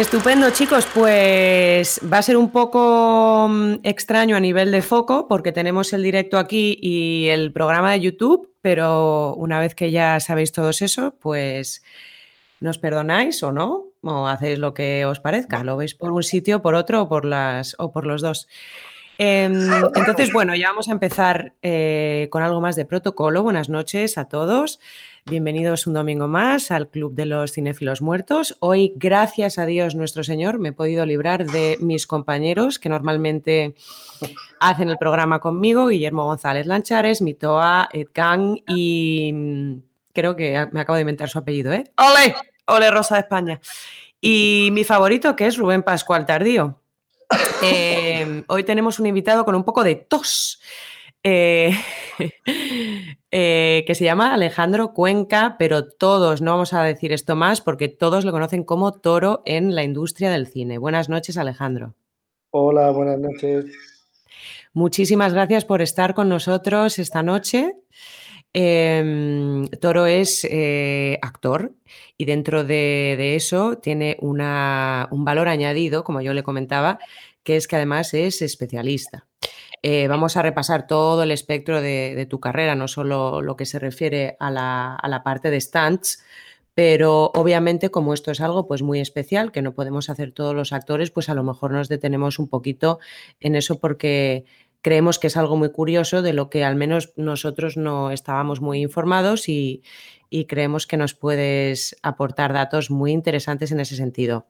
Estupendo, chicos. Pues va a ser un poco mm, extraño a nivel de foco porque tenemos el directo aquí y el programa de YouTube, pero una vez que ya sabéis todos eso, pues nos perdonáis o no, o hacéis lo que os parezca. Lo veis por un sitio, por otro o por, las, o por los dos. Em, entonces, bueno, ya vamos a empezar eh, con algo más de protocolo. Buenas noches a todos. Bienvenidos un domingo más al Club de los Cinéfilos Muertos. Hoy, gracias a Dios nuestro Señor, me he podido librar de mis compañeros que normalmente hacen el programa conmigo, Guillermo González Lanchares, Mitoa, Edgang y mm, creo que me acabo de inventar su apellido, ¿eh? ¡Ole! ¡Ole Rosa de España! Y mi favorito, que es Rubén Pascual Tardío. Eh, hoy tenemos un invitado con un poco de tos. Eh, eh, que se llama Alejandro Cuenca, pero todos, no vamos a decir esto más porque todos lo conocen como Toro en la industria del cine. Buenas noches, Alejandro. Hola, buenas noches. Muchísimas gracias por estar con nosotros esta noche. Em, Toro es eh, actor y dentro de, eso tiene un valor añadido, como yo le comentaba, que es que además es especialista. Eh, vamos a repasar todo el espectro de, tu carrera, no solo lo que se refiere a la, parte de stunts, pero obviamente como esto es algo pues muy especial que no podemos hacer todos los actores, pues a lo mejor nos detenemos un poquito en eso porque creemos que es algo muy curioso de lo que al menos nosotros no estábamos muy informados y creemos que nos puedes aportar datos muy interesantes en ese sentido.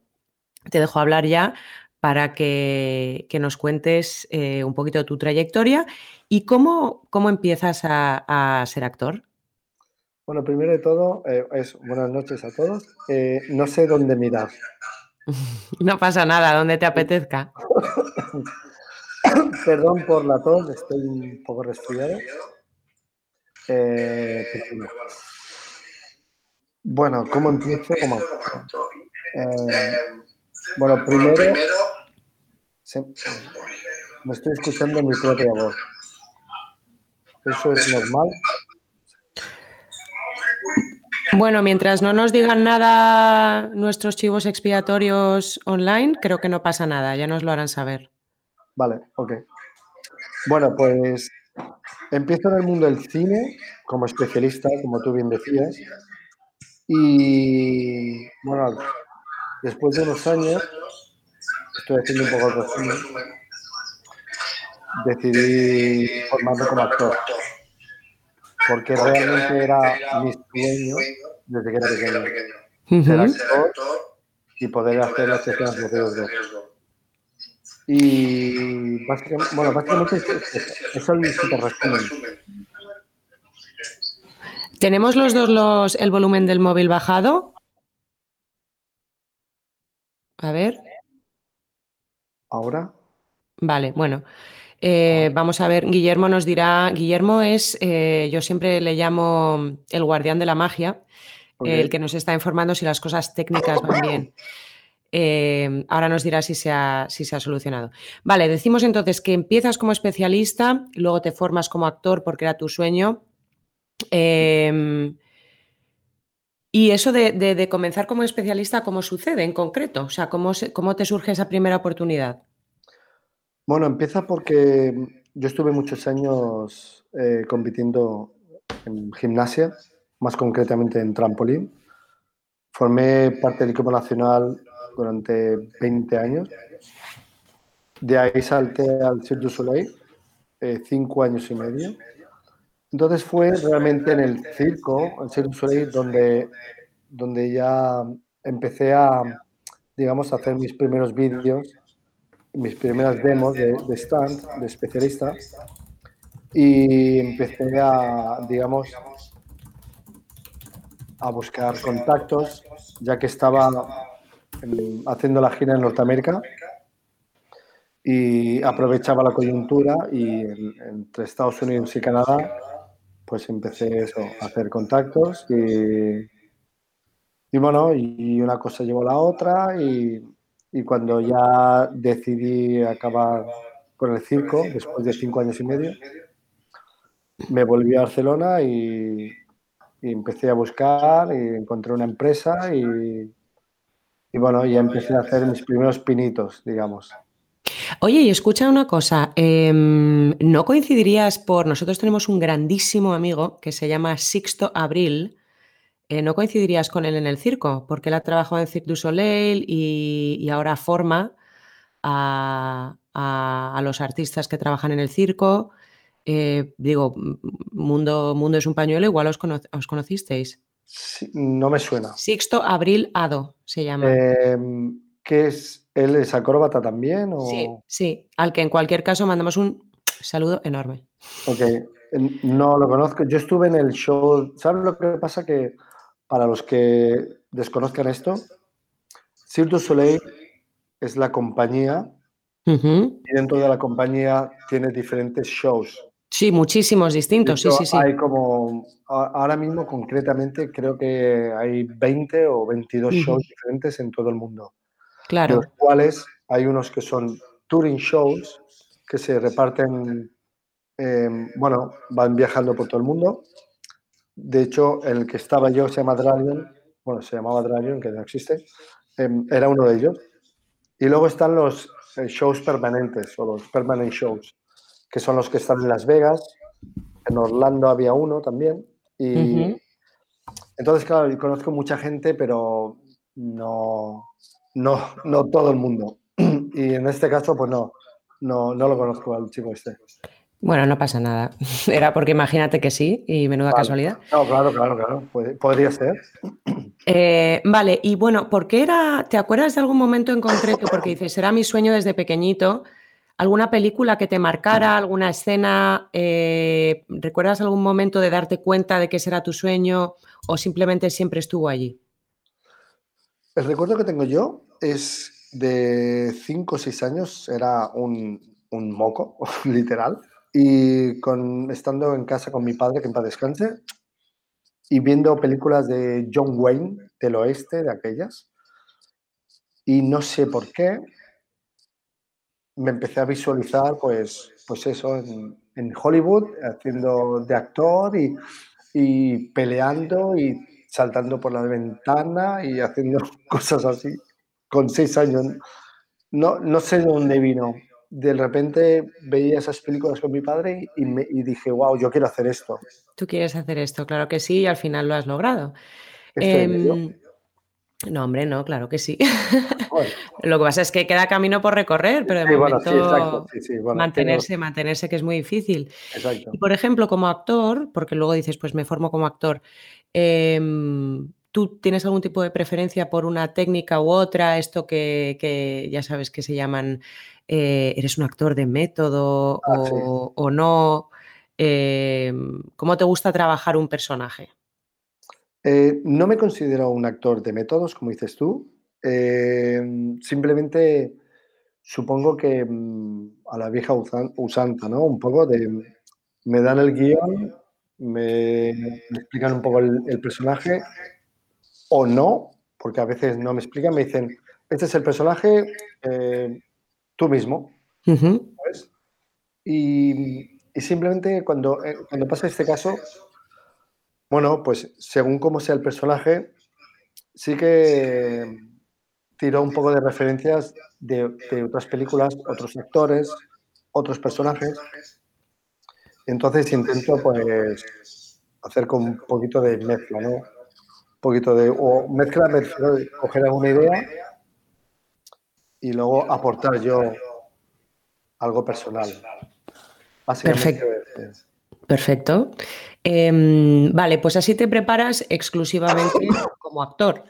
Te dejo hablar ya para que, nos cuentes eh, un poquito tu trayectoria y cómo, cómo empiezas a, ser actor. Bueno, primero de todo, eh, es buenas noches a todos. Eh, no sé dónde mirar. no pasa nada, donde te apetezca. Perdón por la tos, estoy un poco resfriado. bueno, ¿cómo empiezo? ¿Cómo? Bueno, primero, me estoy escuchando mi propia voz. ¿Eso es normal? Bueno, mientras no nos digan nada nuestros chivos expiatorios online, creo que no pasa nada, ya nos lo harán saber. Vale, ok. Bueno, pues empiezo en el mundo del cine como especialista, como tú bien decías. Y bueno, Después de unos años, estoy haciendo un poco de resumen, decidí formarme como actor. Porque realmente era mi sueño desde que era pequeño. Ser actor y poder hacer las escenas de riesgo. Y básicamente, bueno, básicamente es, es, el super resumen. ¿Tenemos los dos los, el volumen del móvil bajado? A ver. ¿Ahora? Vale, bueno. Eh, vamos a ver, Guillermo nos dirá, Guillermo es, eh, yo siempre le llamo el guardián de la magia, el que nos está informando si las cosas técnicas van bien. Eh, ahora nos dirá si se, ha, solucionado. Vale, decimos entonces que empiezas como especialista, luego te formas como actor porque era tu sueño. Y eso de, comenzar como especialista, ¿cómo sucede en concreto? O sea, ¿cómo, ¿cómo te surge esa primera oportunidad? Bueno, empieza porque yo estuve muchos años eh, compitiendo en gimnasia, más concretamente en trampolín. Formé parte del equipo nacional durante 20 años. De ahí salté al Cirque du Soleil, eh, cinco años y medio. Entonces fue realmente en el circo, en Cirque du Soleil, donde, donde ya empecé a, digamos, a hacer mis primeros vídeos, mis primeras demos de, de stand, de especialista, y empecé a, digamos, a buscar contactos, ya que estaba haciendo la gira en Norteamérica y aprovechaba la coyuntura y entre Estados Unidos y Canadá pues empecé eso, a hacer contactos y, y bueno, y una cosa llevó a la otra y, y, cuando ya decidí acabar con el circo después de cinco años y medio. Me volví a Barcelona y, empecé a buscar y encontré una empresa y, y bueno, ya empecé a hacer mis primeros pinitos, digamos. Oye, y escucha una cosa, em, ¿no coincidirías por, nosotros tenemos un grandísimo amigo que se llama Sixto Abril, eh, ¿no coincidirías con él en el circo? Porque él ha trabajado en Cirque du Soleil y, ahora forma a, los artistas que trabajan en el circo. Eh, digo, Mundo, Mundo es un pañuelo, igual os, conocisteis. No me suena. Sixto Abril Ado se llama. Em, ¿Qué es? ¿Él es acróbata también? Sí, sí, al que en cualquier caso mandamos un saludo enorme. Ok, no lo conozco. Yo estuve en el show. ¿Sabes lo que pasa? Que para los que desconozcan esto, Cirque du Soleil es la compañía y dentro de la compañía tiene diferentes shows. Sí, muchísimos distintos, sí, sí, sí. Hay como, ahora mismo concretamente creo que hay 20 o 22 shows diferentes en todo el mundo. Claro. De los cuales hay unos que son touring shows que se reparten, em, bueno, van viajando por todo el mundo. De hecho, el que estaba yo se llama Dragon, bueno, se llamaba Dragon, que no existe, em, era uno de ellos. Y luego están los eh, shows permanentes o los permanent shows, que son los que están en Las Vegas. En Orlando había uno también. Y entonces, claro, conozco mucha gente, pero no, no, no todo el mundo. Y en este caso, pues no, no, no lo conozco al chico este. Bueno, no pasa nada. Era porque imagínate que sí y menuda casualidad. No, claro, claro, claro. podría ser. Eh, vale, y bueno, ¿por qué era? ¿Te acuerdas de algún momento en concreto? Porque dices, era mi sueño desde pequeñito. ¿Alguna película que te marcara, alguna escena? Eh, ¿Recuerdas algún momento de darte cuenta de que ese era tu sueño o simplemente siempre estuvo allí? El recuerdo que tengo yo es de 5 o 6 años, era un, moco, literal, y con, estando en casa con mi padre, que en paz descanse, y viendo películas de John Wayne del oeste, de aquellas, y no sé por qué, me empecé a visualizar, pues, pues eso, en, Hollywood, haciendo de actor y, y peleando y saltando por la ventana y haciendo cosas así, con seis años. No, no sé de dónde vino. De repente veía esas películas con mi padre y, me, dije, wow, yo quiero hacer esto. Tú quieres hacer esto, claro que sí, y al final lo has logrado. Em, no, hombre, no, claro que sí. Lo que pasa es que queda camino por recorrer, pero de momento mantenerse, mantenerse, que es muy difícil. Y por ejemplo, como actor, porque luego dices, pues me formo como actor, Em, ¿Tú tienes algún tipo de preferencia por una técnica u otra? Esto que, ya sabes que se llaman, eh, ¿eres un actor de método ah, o, no? Em, ¿Cómo te gusta trabajar un personaje? Eh, no me considero un actor de métodos, como dices tú. Em, simplemente supongo que mm, a la vieja usanta, ¿no? Un poco de, me dan el guion, me, explican un poco el, personaje o no, porque a veces no me explican, me dicen, este es el personaje, eh, tú mismo. y, simplemente cuando, eh, cuando pasa este caso, bueno, pues según cómo sea el personaje, sí que tiro un poco de referencias de, de otras películas, otros actores, otros personajes entonces intento pues hacer con un poquito de mezcla, ¿no? Un poquito de, o mezcla, mezcla coger alguna idea y luego aportar yo algo personal. Perfecto. Perfecto. Em, vale, pues así te preparas exclusivamente como actor.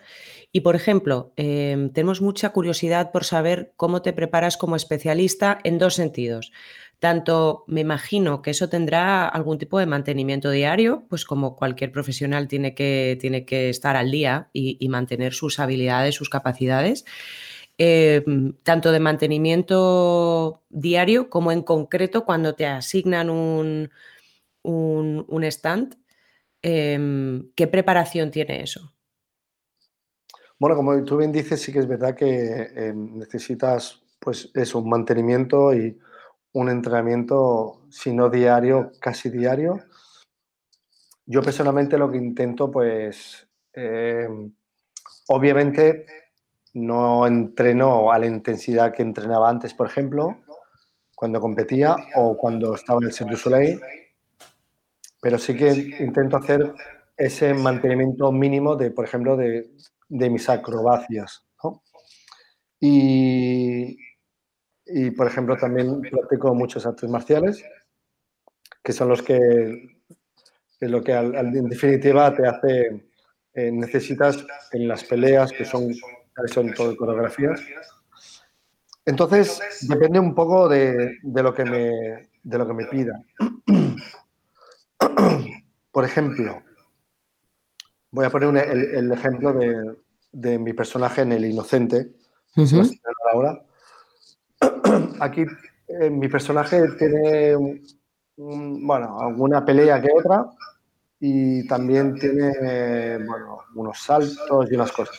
Y por ejemplo, em, tenemos mucha curiosidad por saber cómo te preparas como especialista en dos sentidos. Tanto me imagino que eso tendrá algún tipo de mantenimiento diario, pues como cualquier profesional tiene que, tiene que estar al día y, mantener sus habilidades, sus capacidades. Eh, tanto de mantenimiento diario como en concreto cuando te asignan un, un, stand, em, ¿qué preparación tiene eso? Bueno, como tú bien dices, sí que es verdad que em, necesitas pues eso, un mantenimiento y un entrenamiento, si no diario, casi diario. Yo personalmente lo que intento, pues, eh, obviamente no entreno a la intensidad que entrenaba antes, por ejemplo, cuando competía o cuando estaba en el du Soleil, pero sí que intento hacer ese mantenimiento mínimo de, por ejemplo, de, de mis acrobacias. Y, y, por ejemplo, también practico muchos artes marciales, que son los que, que lo que en definitiva te hace, eh, necesitas en las peleas, que son, son todo coreografías. Entonces, depende un poco de, de, lo, que me, de lo que me pida. por ejemplo, voy a poner el, el, ejemplo de, de, mi personaje en El Inocente, uh -huh. Aquí eh, mi personaje tiene, un, bueno, alguna pelea que otra y también tiene, bueno, unos saltos y unas cosas.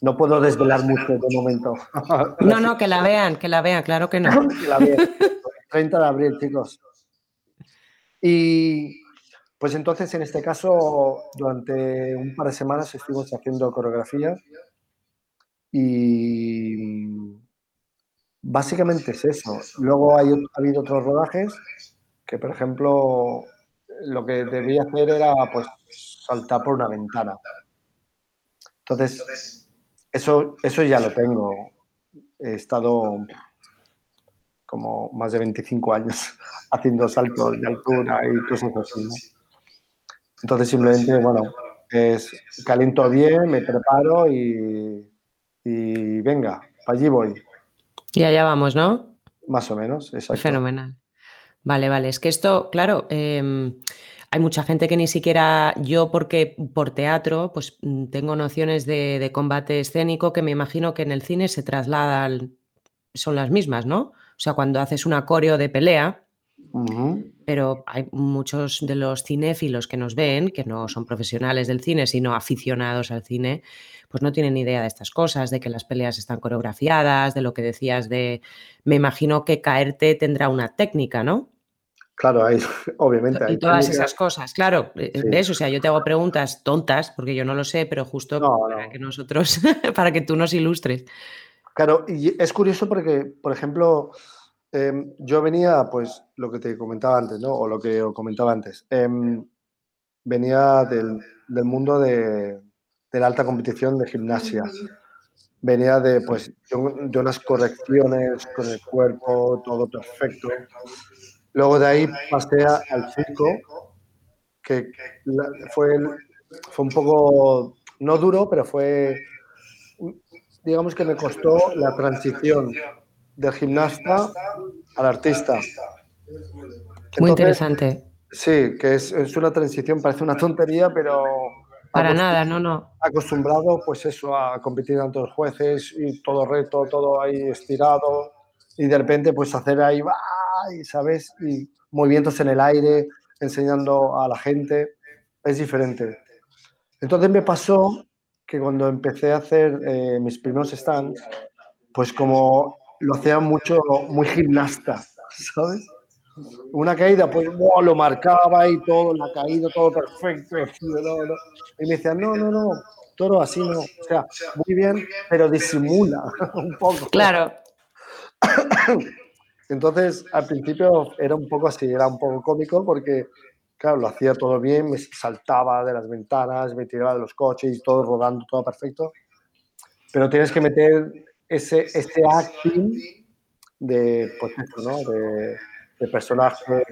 No puedo desvelar mucho de momento. No, no, que la vean, que la vean, claro que no. que la vean. 30 de abril, chicos. Y pues entonces, en este caso, durante un par de semanas estuvimos haciendo coreografía y básicamente es eso. Luego hay, ha habido otros rodajes que, por ejemplo, lo que debía hacer era pues saltar por una ventana. Entonces, eso, eso ya lo tengo. He estado como más de 25 años haciendo saltos de altura y cosas así. ¿no? Entonces, simplemente, bueno, es caliento bien, me preparo y, y venga, para allí voy. Y allá vamos, ¿no? Más o menos, exacto. Fenomenal. Vale, vale. Es que esto, claro, eh, hay mucha gente que ni siquiera yo, porque por teatro, pues tengo nociones de, de, combate escénico que me imagino que en el cine se trasladan, son las mismas, ¿no? O sea, cuando haces una coreo de pelea, uh -huh. pero hay muchos de los cinéfilos que nos ven, que no son profesionales del cine, sino aficionados al cine, pues no tienen idea de estas cosas, de que las peleas están coreografiadas, de lo que decías de, me imagino que caerte tendrá una técnica, ¿no? Claro, hay, obviamente. Hay y todas esas cosas, claro. Sí. ¿Ves? O sea, yo te hago preguntas tontas, porque yo no lo sé, pero justo no, para no. que nosotros, para que tú nos ilustres. Claro, y es curioso porque, por ejemplo, eh, yo venía, pues, lo que te comentaba antes, ¿no? O lo que comentaba antes. Eh, venía del, mundo de, la alta competición de gimnasia. Venía de, pues, de unas correcciones con el cuerpo, todo perfecto. Luego de ahí pasé al circo, que fue un poco, no duro, pero fue, digamos que me costó la transición del gimnasta al artista. Entonces, Muy interesante. Sí, que es, es, una transición, parece una tontería, pero para nada, no, no. Acostumbrado, pues eso, a competir ante los jueces y todo reto, todo ahí estirado y de repente, pues hacer ahí, y, ¿sabes? Y movimientos en el aire, enseñando a la gente, es diferente. Entonces me pasó que cuando empecé a hacer eh, mis primeros stands, pues como lo hacía mucho, muy gimnasta, ¿sabes? Una caída, pues wow, lo marcaba y todo, la caída, todo perfecto. Y me decían, no, no, no, toro así no. O sea, muy bien, pero disimula un poco. Claro. Entonces, al principio era un poco así, era un poco cómico porque, claro, lo hacía todo bien, me saltaba de las ventanas, me tiraba de los coches, todo rodando, todo perfecto. Pero tienes que meter ese, ese acting de, pues ¿no? De, de personaje.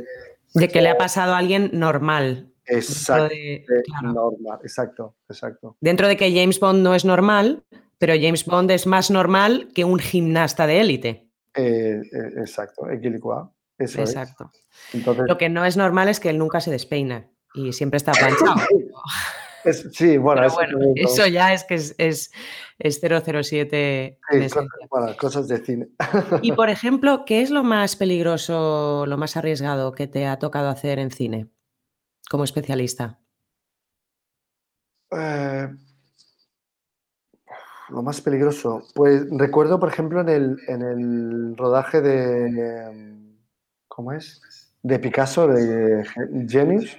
De que le ha pasado a alguien normal. Exacto. De, claro. normal, exacto, exacto. Dentro de que James Bond no es normal, pero James Bond es más normal que un gimnasta de élite. Eh, eh, exacto, equilicua. Eso exacto. Es. Entonces, Lo que no es normal es que él nunca se despeina y siempre está planchado. Es, sí, bueno, Pero bueno eso ya es que es, es, es 007. Sí, cosas, bueno, cosas de cine. Y por ejemplo, ¿qué es lo más peligroso, lo más arriesgado que te ha tocado hacer en cine como especialista? Eh, lo más peligroso. Pues recuerdo, por ejemplo, en el, en el rodaje de, ¿cómo es? De Picasso, de Genius,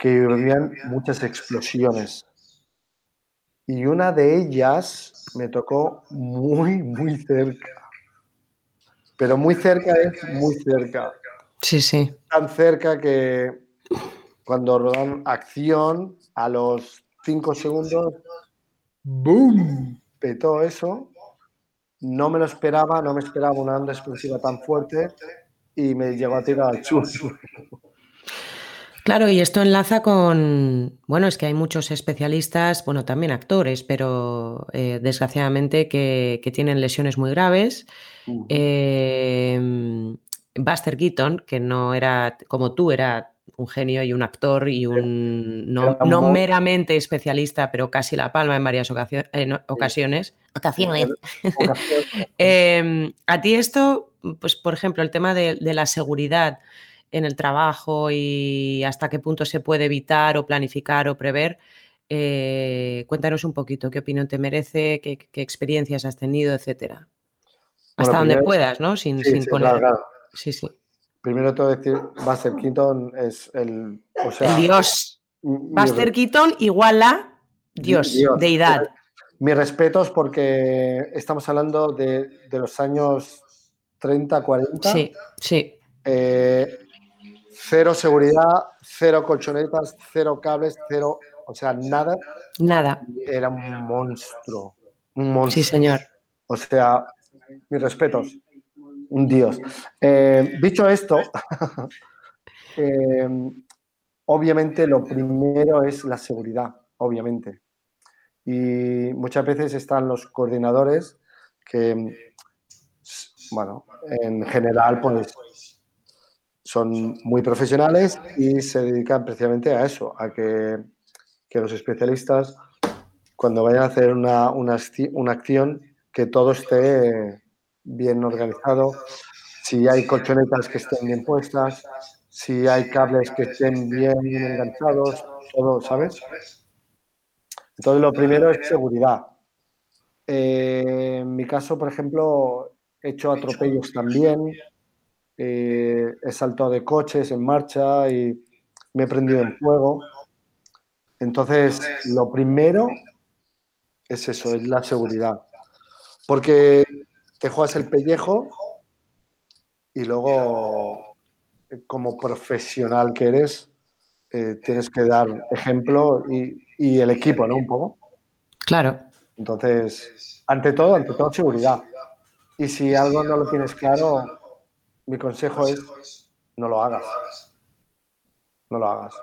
que habían muchas explosiones. Y una de ellas me tocó muy, muy cerca. Pero muy cerca es muy cerca. Sí, sí. Tan cerca que cuando rodan acción, a los cinco segundos, ¡boom! Petó eso. No me lo esperaba, no me esperaba una onda explosiva tan fuerte y me llegó a tirar al suelo. Claro, y esto enlaza con, bueno, es que hay muchos especialistas, bueno, también actores, pero eh, desgraciadamente que, tienen lesiones muy graves. Em, Buster Keaton, que no era como tú, era un genio y un actor y un no, meramente especialista, pero casi la palma en varias ocasiones. ocasiones. Em, a ti esto, pues por ejemplo, el tema de la seguridad en el trabajo y hasta qué punto se puede evitar o planificar o prever. Eh, cuéntanos un poquito qué opinión te merece, qué, experiencias has tenido, etcétera. Hasta donde puedas, ¿no? Sin, poner. Sí, sí. Primero te voy a decir, Buster Keaton es el. O sea, el Dios. Buster Keaton igual a Dios, deidad. Mis respetos porque estamos hablando de, de los años 30, 40. Sí, sí. Eh, Cero seguridad, cero colchonetas, cero cables, cero, o sea, nada. Nada. Era un monstruo. Un monstruo. Sí, señor. O sea, mis respetos. Un dios. Eh, dicho esto, eh, obviamente lo primero es la seguridad, obviamente. Y muchas veces están los coordinadores que, bueno, en general, pues son muy profesionales y se dedican precisamente a eso, a que, los especialistas, cuando vayan a hacer una, una, acción, que todo esté bien organizado, si hay colchonetas que estén bien puestas, si hay cables que estén bien enganchados, todo, ¿sabes? Entonces, lo primero es seguridad. Eh, en mi caso, por ejemplo, he hecho atropellos también, eh, he saltado de coches en marcha y me he prendido en fuego. Entonces, lo primero es eso, es la seguridad. Porque te juegas el pellejo y luego, como profesional que eres, eh, tienes que dar ejemplo y, y, el equipo, ¿no? Un poco. Claro. Entonces, ante todo, ante todo, seguridad. Y si algo no lo tienes claro, mi consejo es no lo hagas. No lo hagas.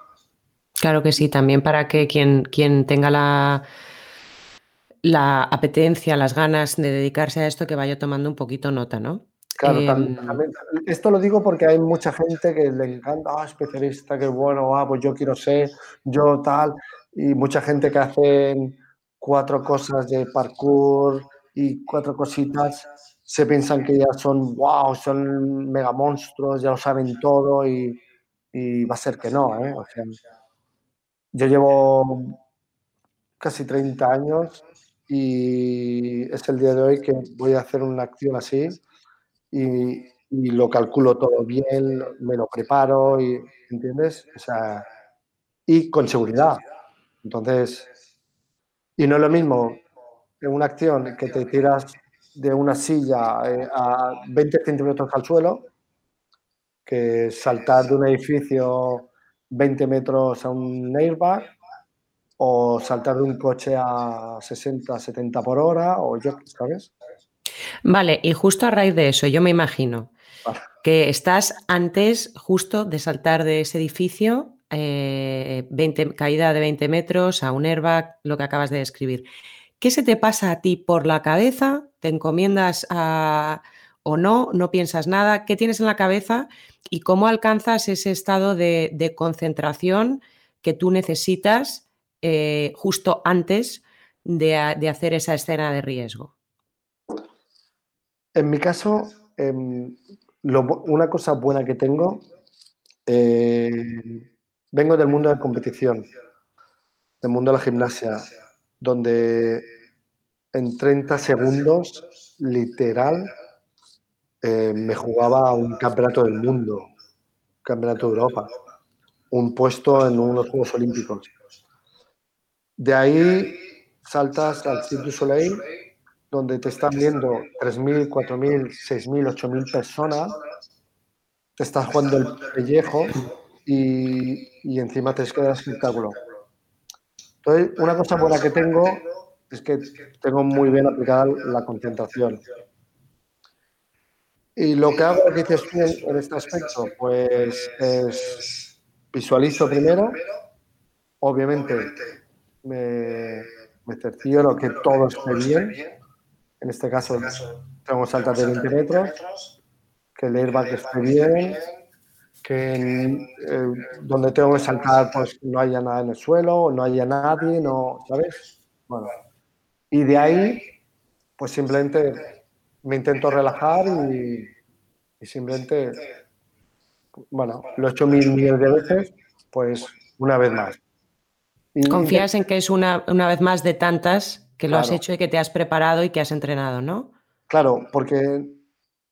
Claro que sí, también para que quien, quien tenga la, la apetencia, las ganas de dedicarse a esto, que vaya tomando un poquito nota, ¿no? Claro, em, esto lo digo porque hay mucha gente que le encanta, ah, especialista, qué bueno, ah, pues yo quiero ser, yo tal, y mucha gente que hace cuatro cosas de parkour y cuatro cositas se piensan que ya son, wow, son mega monstruos, ya lo saben todo y, va a ser que no. ¿eh? yo llevo casi 30 años y es el día de hoy que voy a hacer una acción así y, lo calculo todo bien, me lo preparo, y, ¿entiendes? O sea, y con seguridad. Entonces, y no es lo mismo en una acción que te tiras de una silla eh, a 20 centímetros al suelo que saltar de un edificio 20 metros a un airbag o saltar de un coche a 60, 70 por hora o yo, ¿sabes? Vale, y justo a raíz de eso, yo me imagino que estás antes justo de saltar de ese edificio, 20, eh, caída de 20 metros a un airbag, lo que acabas de describir. ¿Qué se te pasa a ti por la cabeza? ¿Te encomiendas a, o no? ¿No piensas nada? ¿Qué tienes en la cabeza? ¿Y cómo alcanzas ese estado de, concentración que tú necesitas eh, justo antes de, hacer esa escena de riesgo? En mi caso, em, una cosa buena que tengo, eh, vengo del mundo de competición, del mundo de la gimnasia donde en 30 segundos, literal, eh, me jugaba un campeonato del mundo, un campeonato de Europa, un puesto en unos Juegos Olímpicos. De ahí saltas al Cirque du Soleil, donde te están viendo 3.000, 4.000, 6.000, 8.000 personas, te estás jugando el pellejo y, y encima te queda espectáculo. Entonces, una cosa buena que tengo es que tengo muy bien aplicada la concentración. Y lo que hago, dices en este aspecto, pues es visualizo primero, obviamente me, me cercioro que todo esté bien, en este caso tengo saltas de 20 metros, que el airbag esté bien, que eh, donde tengo que saltar pues no haya nada en el suelo, no haya nadie, no, ¿sabes? Bueno, y de ahí pues simplemente me intento relajar y, simplemente, bueno, lo he hecho mil millones de veces, pues una vez más. Confías en que es una, una, vez más de tantas que lo has hecho y que te has preparado y que has entrenado, ¿no? Claro, porque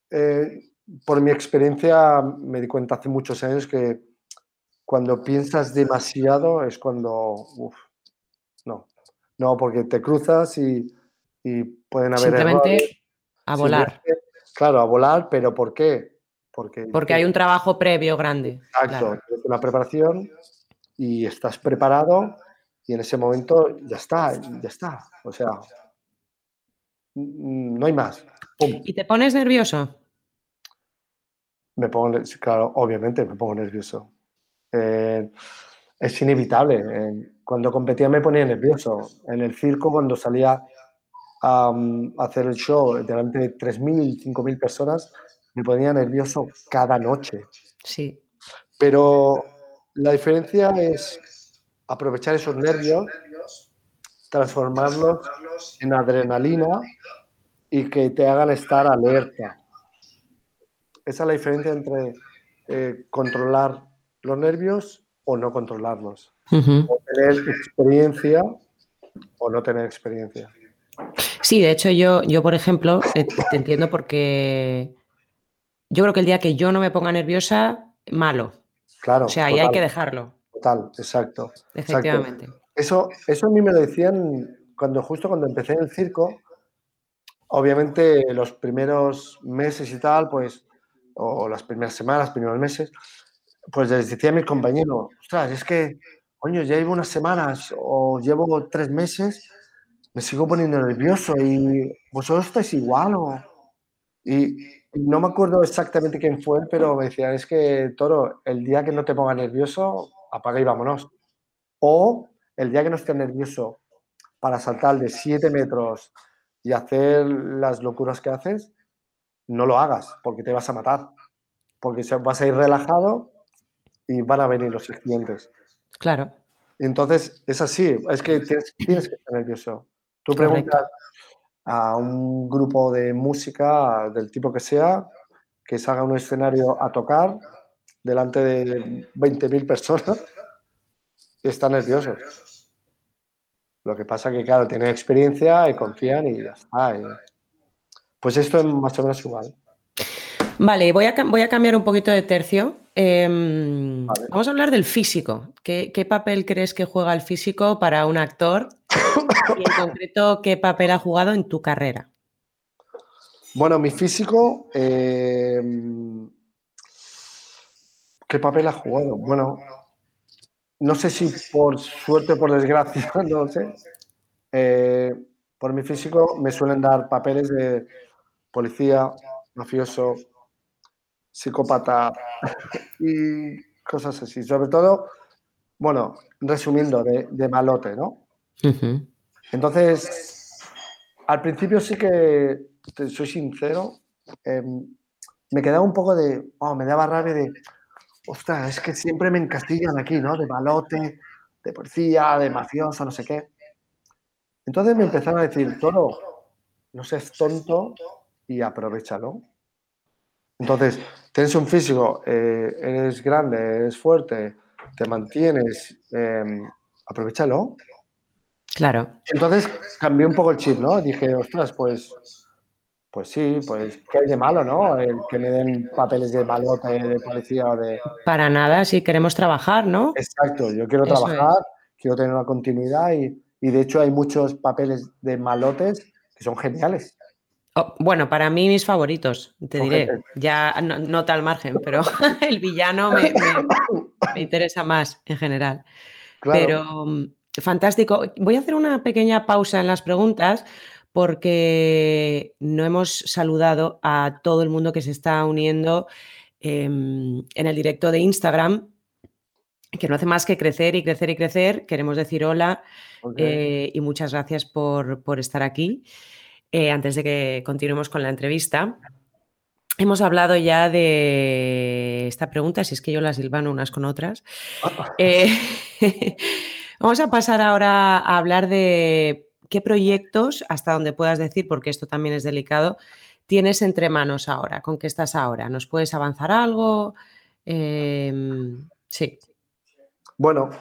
eh, por mi experiencia me di cuenta hace muchos años que cuando piensas demasiado es cuando, uf, no, no, porque te cruzas y, y pueden haber Simplemente a volar. claro, a volar, pero ¿por qué? Porque, porque hay un trabajo previo grande. Exacto, una preparación y estás preparado y en ese momento ya está, ya está. O sea, no hay más. ¿Y te pones nervioso? Me pongo, claro, obviamente me pongo nervioso. Eh, es inevitable. cuando competía me ponía nervioso. En el circo, cuando salía a, hacer el show delante de 3.000, 5.000 personas, me ponía nervioso cada noche. Sí. Pero la diferencia es aprovechar esos nervios, transformarlos en adrenalina y que te hagan estar alerta. Esa es la diferencia entre eh, controlar los nervios o no controlarlos. O tener experiencia o no tener experiencia. Sí, de hecho yo, yo por ejemplo, te, entiendo porque yo creo que el día que yo no me ponga nerviosa, malo. Claro. O sea, ahí hay que dejarlo. Total, exacto. Efectivamente. Eso, eso a mí me lo decían cuando justo cuando empecé en el circo. Obviamente los primeros meses y tal, pues, o las primeras semanas, primeros meses, pues les decía a mis compañeros, ostras, es que, coño, ya llevo unas semanas o llevo tres meses, me sigo poniendo nervioso y vosotros estáis igual o... Y no me acuerdo exactamente quién fue, pero me decía, es que, Toro, el día que no te ponga nervioso, apaga y vámonos. O el día que no estés nervioso para saltar de 7 metros y hacer las locuras que haces, no lo hagas porque te vas a matar. Porque vas a ir relajado y van a venir los accidentes. Claro. Entonces, es así, es que tienes, que estar nervioso. Tú preguntas a un grupo de música del tipo que sea, que salga un escenario a tocar delante de 20.000 personas y están nerviosos. Lo que pasa que, claro, tienen experiencia y confían y ya está. Pues esto es más o menos igual. Vale, voy a, voy a cambiar un poquito de tercio. Em, vamos a hablar del físico. ¿Qué, papel crees que juega el físico para un actor? y en concreto, ¿qué papel ha jugado en tu carrera? Bueno, mi físico. Em, ¿Qué papel ha jugado? Bueno, no sé si por suerte o por desgracia, no sé. Eh, por mi físico me suelen dar papeles de policía, mafioso, psicópata y cosas así. Sobre todo, bueno, resumiendo, de, malote, ¿no? Entonces, al principio sí que, soy sincero, em, me quedaba un poco de, oh, me daba rabia de, ostras, es que siempre me encastillan aquí, ¿no? De malote, de policía, de mafioso, no sé qué. Entonces me empezaron a decir, Toro, no seas tonto y aprovechalo. Entonces, tienes un físico, eh, eres grande, eres fuerte, te mantienes, em, aprovechalo. Claro. Entonces cambié un poco el chip, ¿no? Dije, ostras, pues, Pues sí, pues ¿qué hay de malo, no? El que me den papeles de malote de policía o de... Para nada, si queremos trabajar, ¿no? Exacto, yo quiero trabajar, quiero tener una continuidad y, y, de hecho hay muchos papeles de malotes que son geniales. Oh, bueno, para mí mis favoritos, te diré, ya no, tal margen, pero el villano me, me, interesa más en general. Pero mm, fantástico. Voy a hacer una pequeña pausa en las preguntas porque no hemos saludado a todo el mundo que se está uniendo em, en el directo de Instagram, que no hace más que crecer y crecer y crecer. Queremos decir hola eh, y muchas gracias por, estar aquí. Eh, antes de que continuemos con la entrevista, hemos hablado ya de esta pregunta, si es que yo las silvano unas con otras. Eh, vamos a pasar ahora a hablar de ¿qué proyectos, hasta donde puedas decir, porque esto también es delicado, tienes entre manos ahora? ¿Con qué estás ahora? ¿Nos puedes avanzar algo? Em, sí. Bueno,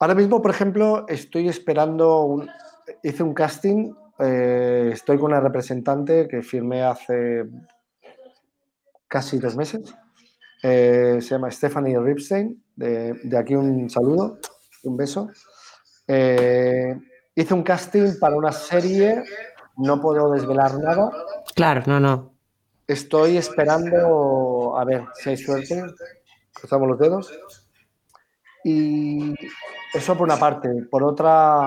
ahora mismo, por ejemplo, estoy esperando, hice un casting, eh, estoy con una representante que firmé hace casi dos meses. Eh, se llama Stephanie Ripstein. De, de, aquí un saludo, un beso. Eh, Hice un casting para una serie, no puedo desvelar nada. Claro, no, no. Estoy esperando, a ver si hay suerte, cruzamos los dedos. Y eso por una parte. Por otra,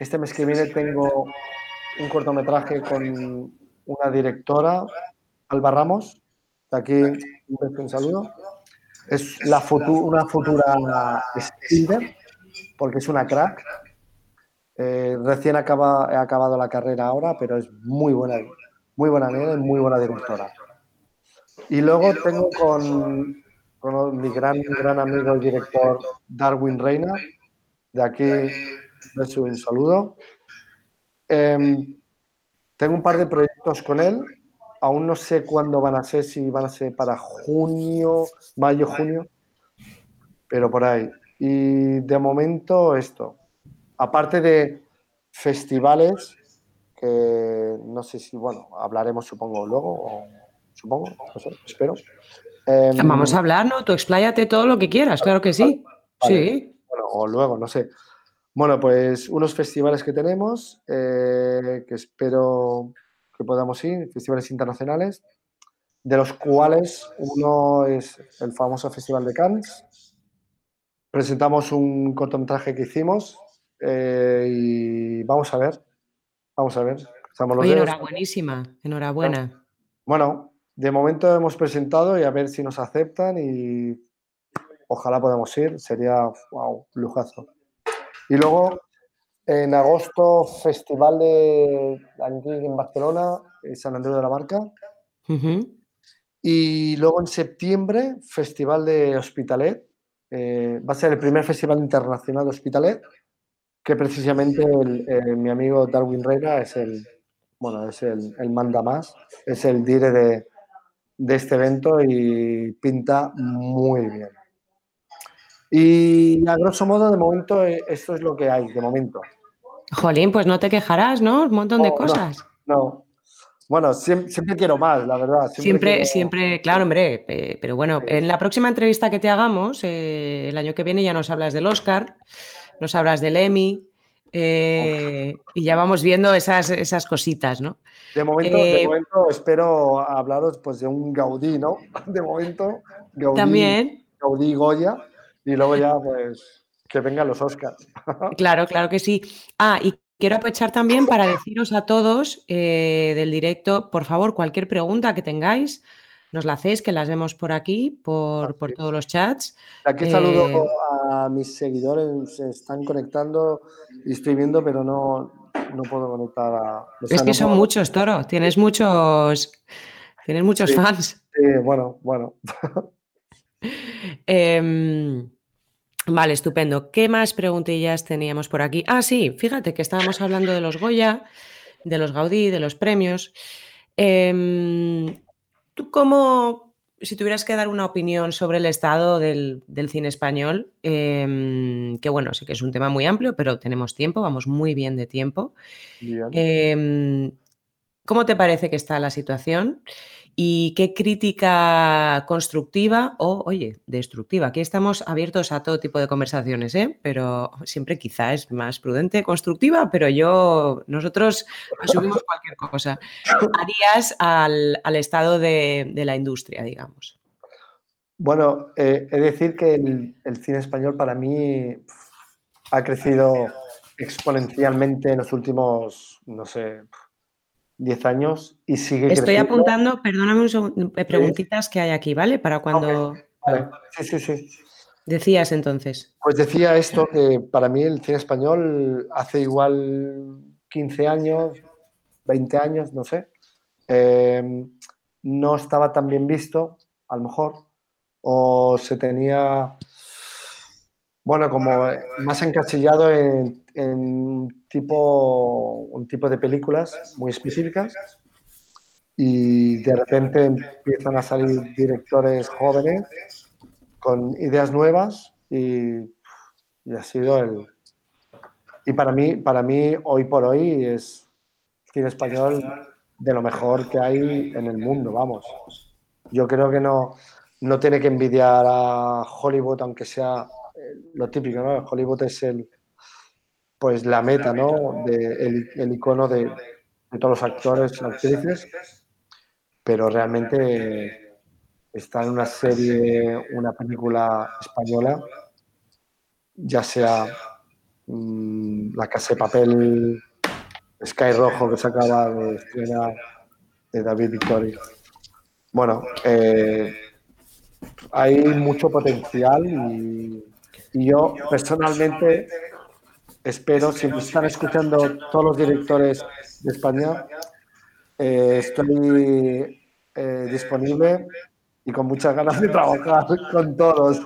este mes que viene tengo un cortometraje con una directora, Alba Ramos. De aquí un saludo. Es la una futura Spider, porque es una crack. Eh, recién acaba, he acabado la carrera ahora, pero es muy buena, muy buena y muy buena directora. Y luego tengo con, con mi gran, gran amigo el director Darwin Reina, de aquí les un saludo. Em, tengo un par de proyectos con él, aún no sé cuándo van a ser, si van a ser para junio, mayo, junio, pero por ahí. Y de momento esto aparte de festivales, que no sé si, bueno, hablaremos supongo luego, supongo, no sé, espero. Em, Vamos a hablar, ¿no? Tú expláyate todo lo que quieras, claro que sí. Sí. Bueno, o luego, no sé. Bueno, pues unos festivales que tenemos, eh, que espero que podamos ir, festivales internacionales, de los cuales uno es el famoso Festival de Cannes. Presentamos un cortometraje que hicimos, eh, y vamos a ver, vamos a ver. Estamos los enhorabuenísima, enhorabuena. Bueno, de momento hemos presentado y a ver si nos aceptan y ojalá podamos ir, sería, wow, lujazo. Y luego, en agosto, Festival de aquí en Barcelona, San Andrés de la Marca. Y luego en septiembre, Festival de Hospitalet. Eh, va a ser el primer festival internacional de Hospitalet que precisamente mi amigo Darwin Reina es el, bueno, es el, el manda más, es el dire de, de, este evento y pinta muy bien. Y a grosso modo, de momento, eh, esto es lo que hay, de momento. Jolín, pues no te quejarás, ¿no? Un montón de cosas. No, Bueno, siempre, quiero más, la verdad. Siempre, siempre, claro, hombre. Pero bueno, en la próxima entrevista que te hagamos, eh, el año que viene ya nos hablas del Oscar nos hablas del EMI, eh, y ya vamos viendo esas, esas cositas, ¿no? De momento, de momento espero hablaros pues, de un Gaudí, ¿no? De momento, Gaudí, también. Gaudí Goya, y luego ya, pues, que vengan los Oscars. Claro, claro que sí. Ah, y quiero aprovechar también para deciros a todos eh, del directo, por favor, cualquier pregunta que tengáis, nos la hacéis, que las vemos por aquí, por, todos los chats. Aquí saludo eh, a mis seguidores, se están conectando y estoy viendo, pero no, no puedo conectar a... es que son muchos, Toro, tienes muchos, tienes muchos fans. Sí, bueno, bueno. Em, vale, estupendo. ¿Qué más preguntillas teníamos por aquí? Ah, sí, fíjate que estábamos hablando de los Goya, de los Gaudí, de los premios. Eh, ¿Tú cómo, si tuvieras que dar una opinión sobre el estado del, cine español, em, que bueno, sé que es un tema muy amplio, pero tenemos tiempo, vamos muy bien de tiempo. Em, ¿Cómo te parece que está la situación? ¿Y qué crítica constructiva o, oye, destructiva? Aquí estamos abiertos a todo tipo de conversaciones, ¿eh? pero siempre quizá es más prudente, constructiva, pero yo, nosotros asumimos cualquier cosa. Harías al, estado de, la industria, digamos. Bueno, eh, he de decir que el, el cine español para mí ha crecido exponencialmente en los últimos, no sé, 10 años y sigue Estoy apuntando, perdóname un segundo, eh, preguntitas que hay aquí, ¿vale? Para cuando... Sí, sí, sí. Decías entonces. Pues decía esto que para mí el cine español hace igual 15 años, 20 años, no sé, em, no estaba tan bien visto, a lo mejor, o se tenía, bueno, como más encasillado en, en tipo, un tipo de películas muy específicas y de repente empiezan a salir directores jóvenes con ideas nuevas y, ha sido el... Y para mí, para mí, hoy por hoy, es cine español de lo mejor que hay en el mundo, vamos. Yo creo que no, no tiene que envidiar a Hollywood, aunque sea eh, lo típico, ¿no? Hollywood es el, pues la meta, ¿no? De, el, icono de, todos los actores y actrices, pero realmente está en una serie, una película española, ya sea mm, La Casa de Papel, Sky Rojo que se acaba de estrenar de David Victoria. Bueno, eh, hay mucho potencial y yo personalmente espero, si me están escuchando todos los directores de España, eh, estoy eh, disponible y con muchas ganas de trabajar con todos.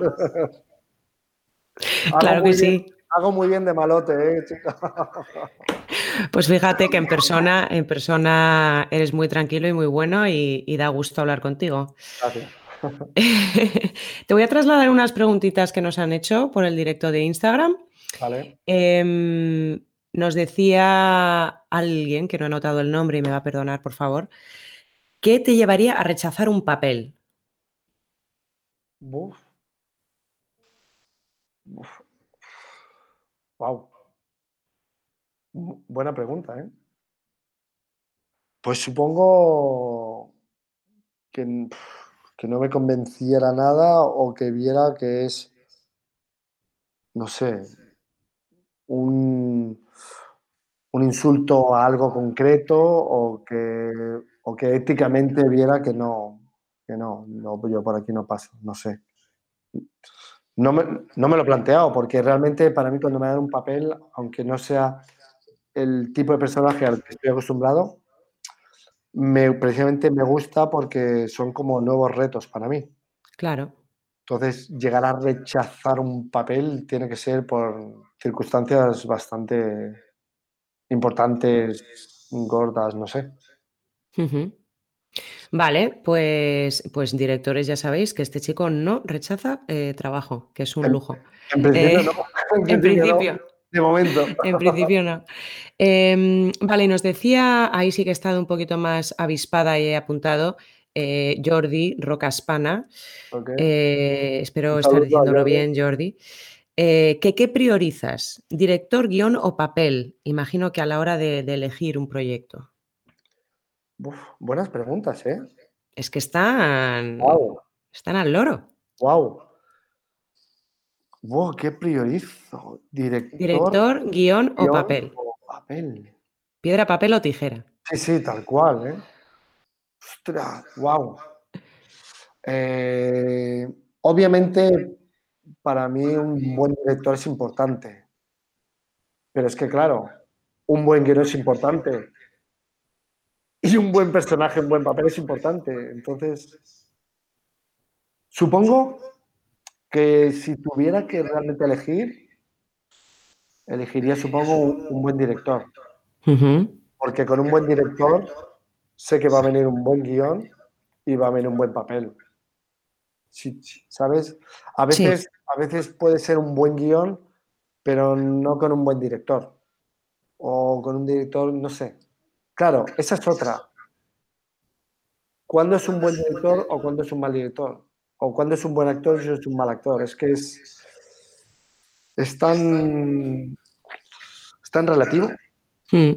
claro que sí. Hago muy bien de malote, ¿eh, Pues fíjate que en persona, en persona eres muy tranquilo y muy bueno y, y da gusto hablar contigo. Gracias. Te voy a trasladar unas preguntitas que nos han hecho por el directo de Instagram. Em, nos decía alguien, que no he notado el nombre y me va a perdonar, por favor, ¿qué te llevaría a rechazar un papel? Wow. Buena pregunta, ¿eh? Pues supongo que, que no me convenciera nada o que viera que es, no sé, un, un insulto a algo concreto o que, o que éticamente viera que no, que no, no, yo por aquí no paso, no sé. No me, no me lo he planteado, porque realmente para mí cuando me dan un papel, aunque no sea el tipo de personaje al que estoy acostumbrado, me, precisamente me gusta porque son como nuevos retos para mí. Claro. Entonces, llegar a rechazar un papel tiene que ser por circunstancias bastante importantes, gordas, no sé. Vale, pues, pues directores ya sabéis que este chico no rechaza eh, trabajo, que es un lujo. En, principio, no. En, principio. De momento. En principio no. Em, vale, nos decía, ahí sí que he estado un poquito más avispada y he apuntado, eh, Jordi Rocaspana. Eh, espero estar diciéndolo bien, Jordi. Eh, ¿qué, priorizas? ¿Director, guion o papel? Imagino que a la hora de, elegir un proyecto. buenas preguntas, ¿eh? Es que están, están al loro. Wow. ¿Qué priorizo? ¿Director, Director guion, o papel? papel. ¿Piedra, papel o tijera? Sí, sí, tal cual, ¿eh? Ostras, wow. Eh, obviamente, para mí un buen director es importante. Pero es que, claro, un buen guion es importante. Y un buen personaje, un buen papel es importante. Entonces, supongo que si tuviera que realmente elegir, elegiría, supongo, un, buen director. Porque con un buen director sé que va a venir un buen guion y va a venir un buen papel. ¿Sabes? A veces, a veces puede ser un buen guion, pero no con un buen director. O con un director, no sé. claro, esa es otra. ¿Cuándo es un buen director o cuándo es un mal director? O cuándo es un buen actor y es un mal actor. Es que es, es tan, es tan relativo. Hmm.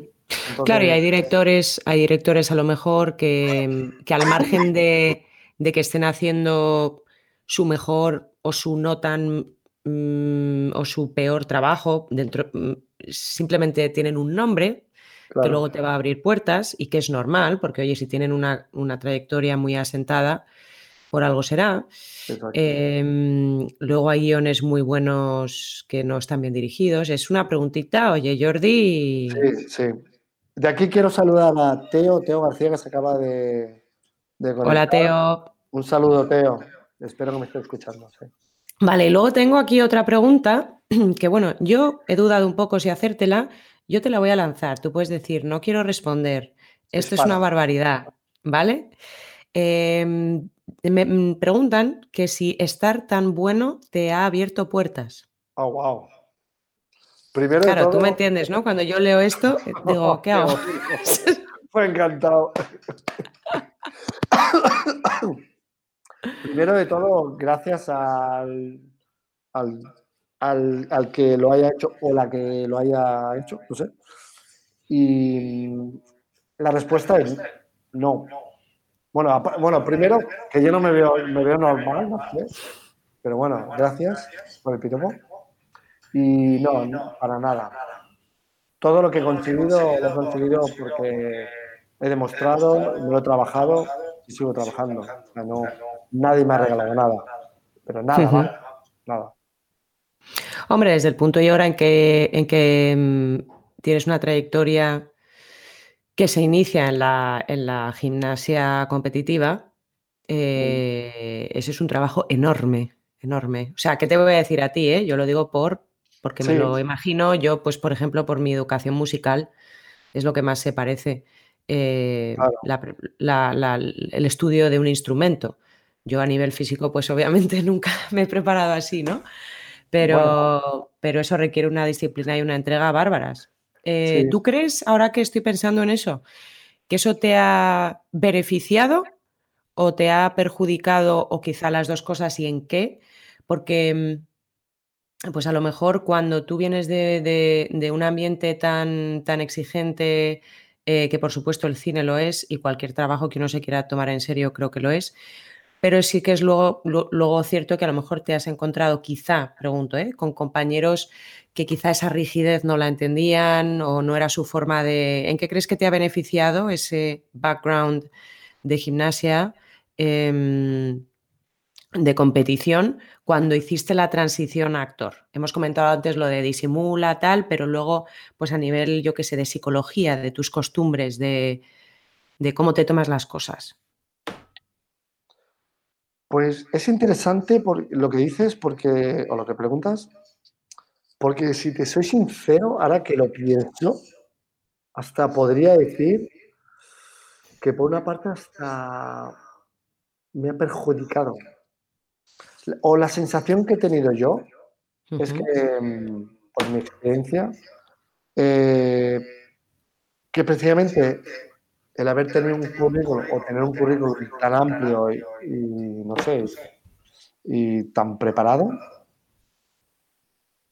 claro, y hay directores, hay directores a lo mejor que, que al margen de, de, que estén haciendo su mejor o su no tan mm, o su peor trabajo dentro, mm, simplemente tienen un nombre que luego te va a abrir puertas y que es normal, porque oye, si tienen una, una trayectoria muy asentada, por algo será. Em, luego hay guiones muy buenos que no están bien dirigidos. Es una preguntita, oye Jordi. Sí, sí. De aquí quiero saludar a Teo, Teo García, que se acaba de, Hola Teo. Un saludo, Teo. Espero que me esté escuchando. Vale, luego tengo aquí otra pregunta que, bueno, yo he dudado un poco si hacértela. Yo te la voy a lanzar. Tú puedes decir, no quiero responder. Esto es una barbaridad, ¿vale? Eh, me mm, preguntan que si estar tan bueno te ha abierto puertas. Oh, wow. Primero claro, tú me entiendes, ¿no? Cuando yo leo esto, eh, digo, ¿qué hago? Fue encantado. Primero de todo, gracias al, al, al, que lo haya hecho o la que lo haya hecho, no sé. Y la respuesta es no. Bueno, bueno, primero que yo no me veo, me veo normal, pero bueno, gracias por el piropo. Y no, no, para nada. Todo lo que he conseguido lo he conseguido porque he demostrado, lo he trabajado y sigo trabajando. no, nadie me ha regalado nada, pero nada, nada. Hombre, desde el punto y hora en que, en que mm, tienes una trayectoria que se inicia en la, gimnasia competitiva, eh, ese es un trabajo enorme, enorme. O sea, ¿qué te voy a decir a ti? Eh? Yo lo digo por, porque me lo imagino, yo, pues, por ejemplo, por mi educación musical, es lo que más se parece. Eh, el estudio de un instrumento. Yo a nivel físico, pues obviamente nunca me he preparado así, ¿no? Pero, pero eso requiere una disciplina y una entrega bárbaras. Eh, ¿Tú crees, ahora que estoy pensando en eso, que eso te ha beneficiado o te ha perjudicado o quizá las dos cosas y en qué? Porque, mm, pues a lo mejor cuando tú vienes de, un ambiente tan, tan exigente, eh, que por supuesto el cine lo es y cualquier trabajo que uno se quiera tomar en serio creo que lo es, pero sí que es luego, luego cierto que a lo mejor te has encontrado, quizá, pregunto, ¿eh? con compañeros que quizá esa rigidez no la entendían o no era su forma de... ¿En qué crees que te ha beneficiado ese background de gimnasia, em, de competición, cuando hiciste la transición a actor? Hemos comentado antes lo de disimula, tal, pero luego, pues a nivel, yo qué sé, de psicología, de tus costumbres, de, de cómo te tomas las cosas. Pues es interesante por lo que dices, porque, o lo que preguntas, porque si te soy sincero, ahora que lo pienso, hasta podría decir que por una parte hasta me ha perjudicado. O la sensación que he tenido yo es que, mm, por mi experiencia, eh, que precisamente el haber tenido un currículum o tener un currículum tan amplio y, no sé, y tan preparado,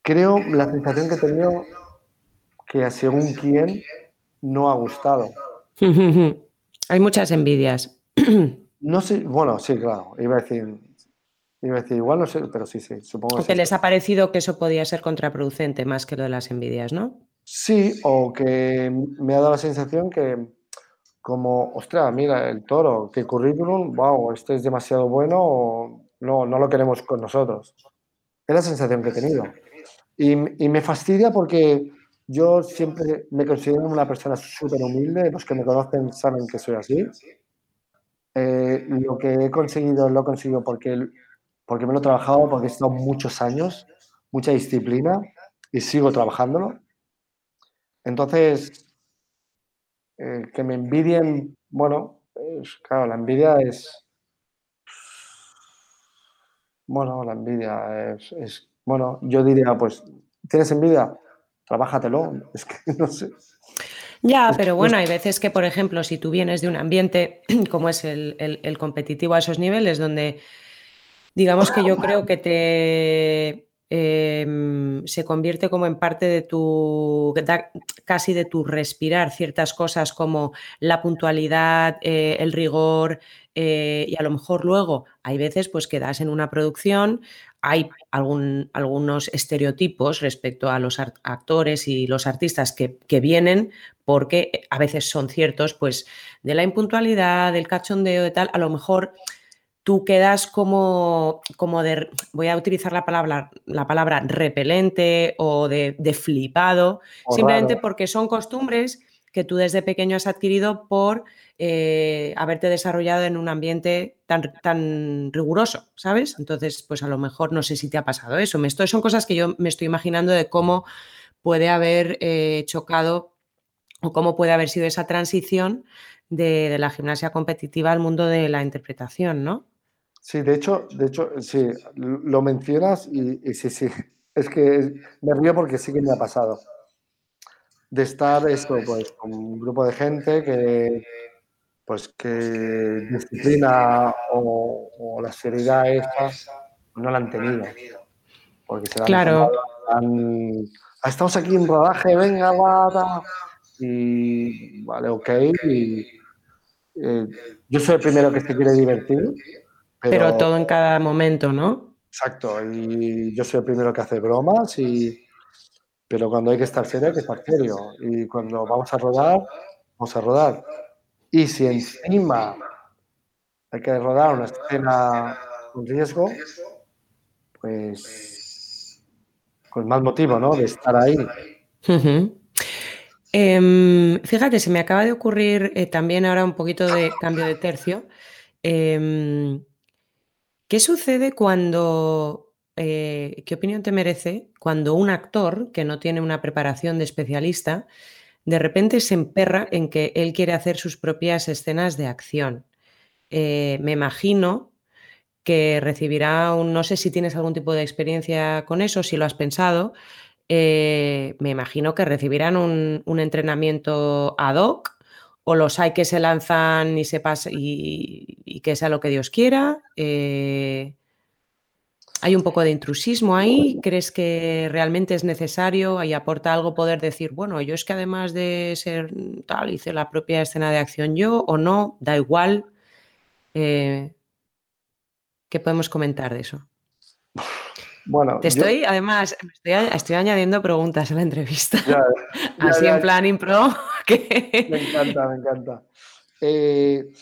creo la sensación que he tenido que según quién no ha gustado. Hay muchas envidias. No sé, bueno, sí, claro, iba a decir, iba a decir igual no sé, pero sí, sí, supongo que. les ha parecido que eso podía ser contraproducente más que lo de las envidias, ¿no? Sí, o que me ha dado la sensación que como, ostras, mira, el toro, qué currículum, wow, este es demasiado bueno o no, no lo queremos con nosotros. Es la sensación que he tenido. Y, me fastidia porque yo siempre me considero una persona súper humilde, los que me conocen saben que soy así. Eh, lo que he conseguido lo he conseguido porque, porque me lo he trabajado, porque he estado muchos años, mucha disciplina y sigo trabajándolo. Entonces, eh, que me envidien, bueno, claro, la envidia es... Bueno, la envidia es, bueno, yo diría, pues, ¿tienes envidia? Trabájatelo, es que no sé. Ya, pero bueno, hay veces que, por ejemplo, si tú vienes de un ambiente como es el competitivo a esos niveles, donde digamos que yo creo que te Em, se convierte como en parte de tu, casi de tu respirar ciertas cosas como la puntualidad, eh, el rigor eh, y a lo mejor luego hay veces pues que das en una producción, hay algún, algunos estereotipos respecto a los actores y los artistas que, que, vienen porque a veces son ciertos pues de la impuntualidad, del cachondeo, de tal, a lo mejor tú quedas como, como de, voy a utilizar la palabra, la palabra repelente o de, flipado, simplemente porque son costumbres que tú desde pequeño has adquirido por eh, haberte desarrollado en un ambiente tan, tan riguroso, ¿sabes? Entonces, pues a lo mejor no sé si te ha pasado eso. Esto son cosas que yo me estoy imaginando de cómo puede haber eh, chocado o cómo puede haber sido esa transición de, de, la gimnasia competitiva al mundo de la interpretación, ¿no? Sí, de hecho, de hecho, sí, lo mencionas y, sí, sí. Es que me río porque sí que me ha pasado. De estar esto, pues, con un grupo de gente que, pues, que disciplina o, la seriedad esta no la han tenido. Porque se claro. Han, ah, estamos aquí en rodaje, venga, guada. Y vale, ok. Y, eh, yo soy el primero que se quiere divertir pero, todo en cada momento, ¿no? Exacto, y yo soy el primero que hace bromas, y, pero cuando hay que estar serio, hay que estar serio. Y cuando vamos a rodar, vamos a rodar. Y si encima hay que rodar una escena con riesgo, pues con más motivo, ¿no? De estar ahí. Em, fíjate, se me acaba de ocurrir eh, también ahora un poquito de cambio de tercio. Em, ¿Qué sucede cuando, eh, qué opinión te merece cuando un actor que no tiene una preparación de especialista, de repente se emperra en que él quiere hacer sus propias escenas de acción? Eh, me imagino que recibirá un, no sé si tienes algún tipo de experiencia con eso, si lo has pensado, eh, me imagino que recibirán un, entrenamiento ad hoc o los hay que se lanzan y se pasa y, que sea lo que Dios quiera. Hay un poco de intrusismo ahí. ¿Crees que realmente es necesario y aporta algo poder decir, bueno, yo es que además de ser tal, hice la propia escena de acción yo o no, da igual? Eh, ¿Qué podemos comentar de eso? Bueno, te estoy, además, estoy, añadiendo preguntas a la entrevista. Así en plan impro. Me encanta, me encanta. Eh,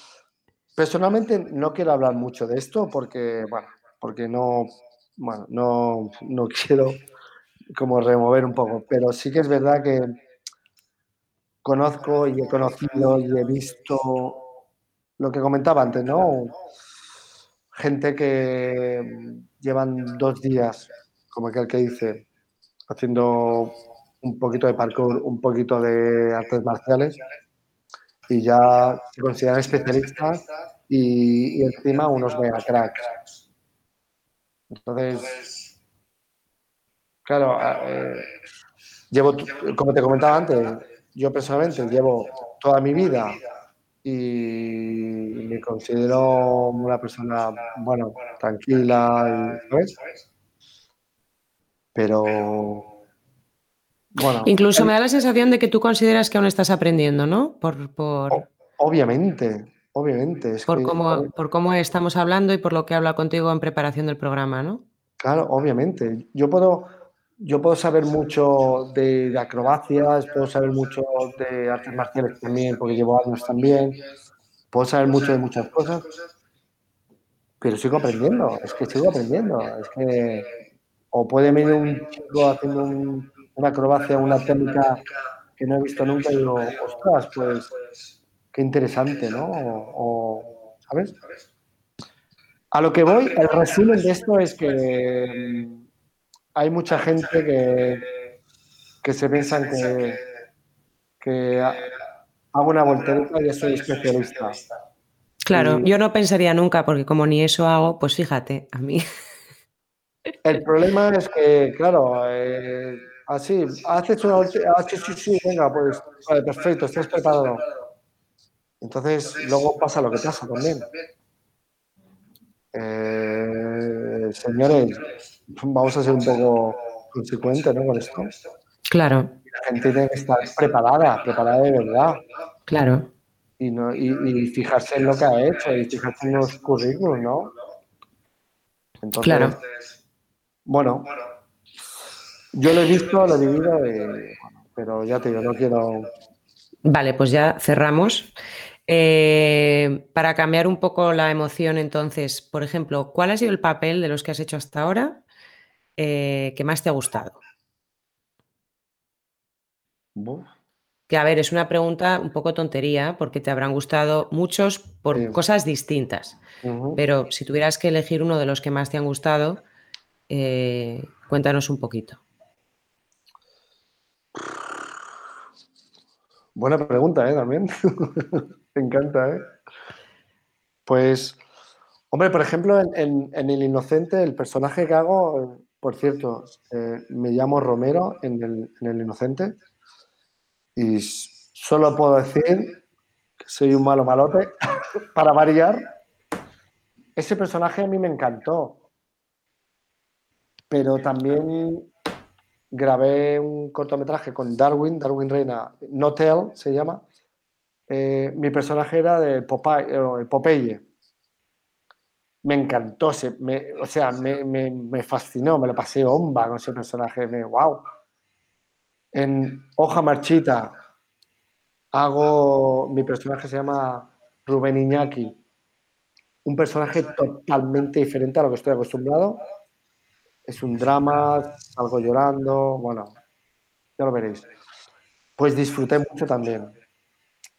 personalmente no quiero hablar mucho de esto porque, bueno, porque no, bueno, no, no quiero como remover un poco, pero sí que es verdad que conozco y he conocido y he visto lo que comentaba antes, ¿no? Gente que llevan dos días, como aquel que dice, haciendo un poquito de parkour, un poquito de artes marciales y ya se consideran especialistas y, encima unos mega cracks. Entonces, claro, eh, llevo, como te comentaba antes, yo personalmente llevo toda mi vida y me considero una persona, bueno, tranquila, y, ¿sabes? Pero Incluso me da la sensación de que tú consideras que aún estás aprendiendo, ¿no? Por, Obviamente, obviamente. por, cómo, por cómo estamos hablando y por lo que habla contigo en preparación del programa, ¿no? Claro, obviamente. Yo puedo, yo puedo saber mucho de, acrobacias, puedo saber mucho de artes marciales también, porque llevo años también. Puedo saber mucho de muchas cosas, pero sigo aprendiendo. Es que sigo aprendiendo. Es que o puede venir un chico haciendo un una acrobacia, una técnica que no he visto nunca y digo, ostras, pues qué interesante, ¿no? O, ¿Sabes? A lo que voy, el resumen de esto es que mm, hay mucha gente que, que se piensan que, que hago una voltereta y ya soy especialista. Claro, yo no pensaría nunca, porque como ni eso hago, pues fíjate, a mí. El problema es que, claro, eh, Así, haces una ah, sí, sí, sí, venga, pues, vale, perfecto, estás preparado. Entonces, luego pasa lo que pasa también. Eh, señores, vamos a ser un poco consecuentes ¿no? con esto. Claro. La gente tiene que estar preparada, preparada de verdad. Claro. Y, no, y, fijarse en lo que ha hecho y fijarse en los currículos, ¿no? Entonces, claro. Bueno, yo lo he visto, lo he vivido, pero ya te digo, no quiero. Vale, pues ya cerramos. Eh, para cambiar un poco la emoción, entonces, por ejemplo, ¿cuál ha sido el papel de los que has hecho hasta ahora eh, que más te ha gustado? Que a ver, es una pregunta un poco tontería porque te habrán gustado muchos por cosas distintas. Pero si tuvieras que elegir uno de los que más te han gustado, eh, cuéntanos un poquito. Buena pregunta, ¿eh? También. Me encanta, ¿eh? Pues, hombre, por ejemplo, en, El Inocente, el personaje que hago, por cierto, eh, me llamo Romero en el, en el Inocente y solo puedo decir que soy un malo malote para variar. Ese personaje a mí me encantó pero también grabé un cortometraje con Darwin, Darwin Reina, No Tell se llama. Eh, mi personaje era de Popeye. Me encantó, me, o sea, me, fascinó, me lo pasé bomba con ese personaje, me, wow. En Hoja Marchita hago, mi personaje se llama Rubén Iñaki, un personaje totalmente diferente a lo que estoy acostumbrado es un drama, salgo llorando, bueno, ya lo veréis. Pues disfruté mucho también.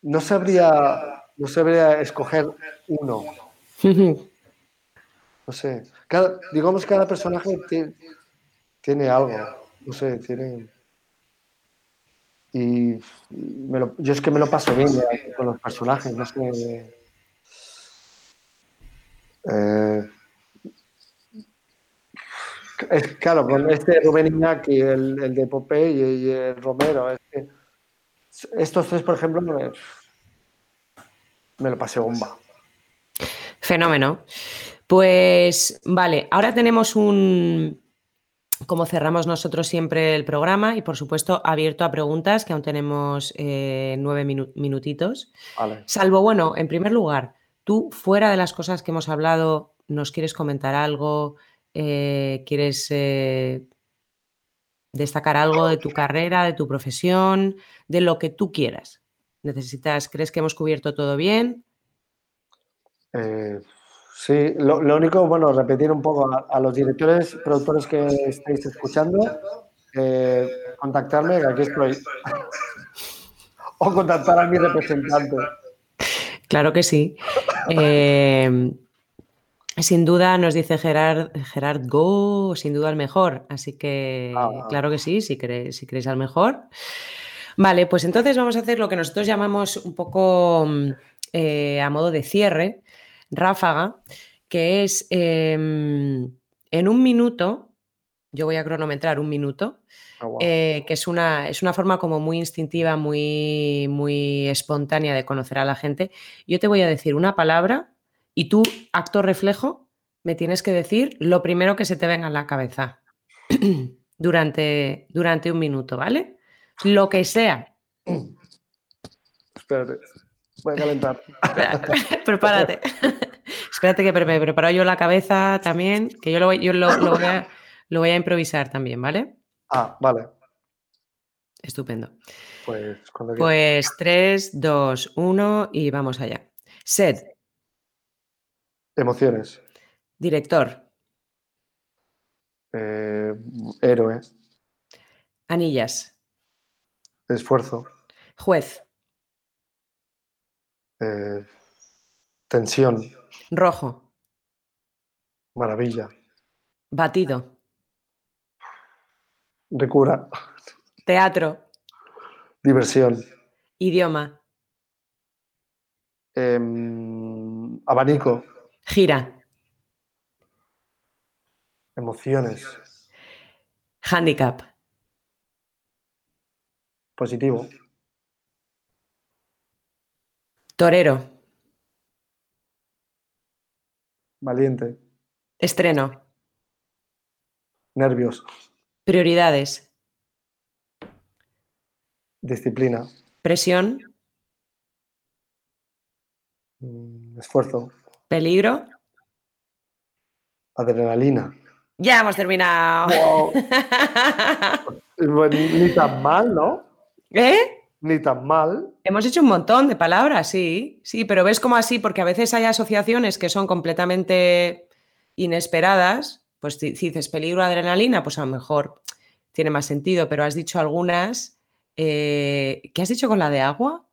No sabría, no sabría escoger uno. No sé. Cada, digamos que cada personaje tiene, algo. No sé, tiene. Y yo es que me lo paso bien con los personajes, no sé. Eh, claro, con este Rubén Iñaki, el, el de Popeye y el Romero, estos tres, por ejemplo, me, lo pasé bomba. Fenómeno. Pues vale, ahora tenemos un, como cerramos nosotros siempre el programa y por supuesto abierto a preguntas, que aún tenemos eh, nueve minutitos. Salvo, bueno, en primer lugar, tú fuera de las cosas que hemos hablado, ¿nos quieres comentar algo? Eh, quieres eh, destacar algo de tu carrera, de tu profesión, de lo que tú quieras. Necesitas, ¿crees que hemos cubierto todo bien? Eh, sí, lo, único, bueno, repetir un poco a, los directores, productores que estáis escuchando, contactarme, que aquí estoy. o contactar a mi representante. Claro que sí. Sin duda, nos dice Gerard, Gerard Go, sin duda el mejor. Así que, ah. claro que sí, si queréis, si queréis al mejor. Vale, pues entonces vamos a hacer lo que nosotros llamamos un poco mm, eh, a modo de cierre, ráfaga, que es em, en un minuto, yo voy a cronometrar un minuto, ah, eh, que es una, es una forma como muy instintiva, muy, muy espontánea de conocer a la gente. Yo te voy a decir una palabra y tú, acto reflejo, me tienes que decir lo primero que se te venga en la cabeza durante, durante un minuto, ¿vale? Lo que sea. Espérate, voy a calentar. Prepárate. Espérate que me preparo yo la cabeza también, que yo lo voy, yo lo, voy, a, lo voy a improvisar también, ¿vale? Ah, vale. Estupendo. Pues, pues 3, 2, 1 y vamos allá. Sed. Emociones. Director. Eh, héroe. Anillas. Esfuerzo. Juez. Eh, tensión. Rojo. Maravilla. Batido. Recura. Teatro. Diversión. Idioma. Em, abanico. Gira. Emociones. Handicap. Positivo. Torero. Valiente. Estreno. Nervios. Prioridades. Disciplina. Presión. Mm, esfuerzo. Peligro. Adrenalina. Ya hemos terminado. ni tan mal, ¿no? ¿Eh? Ni tan mal. Hemos hecho un montón de palabras, sí, sí, pero ves como así, porque a veces hay asociaciones que son completamente inesperadas, pues si dices peligro, adrenalina, pues a lo mejor tiene más sentido, pero has dicho algunas. Eh, ¿Qué has dicho con la de agua?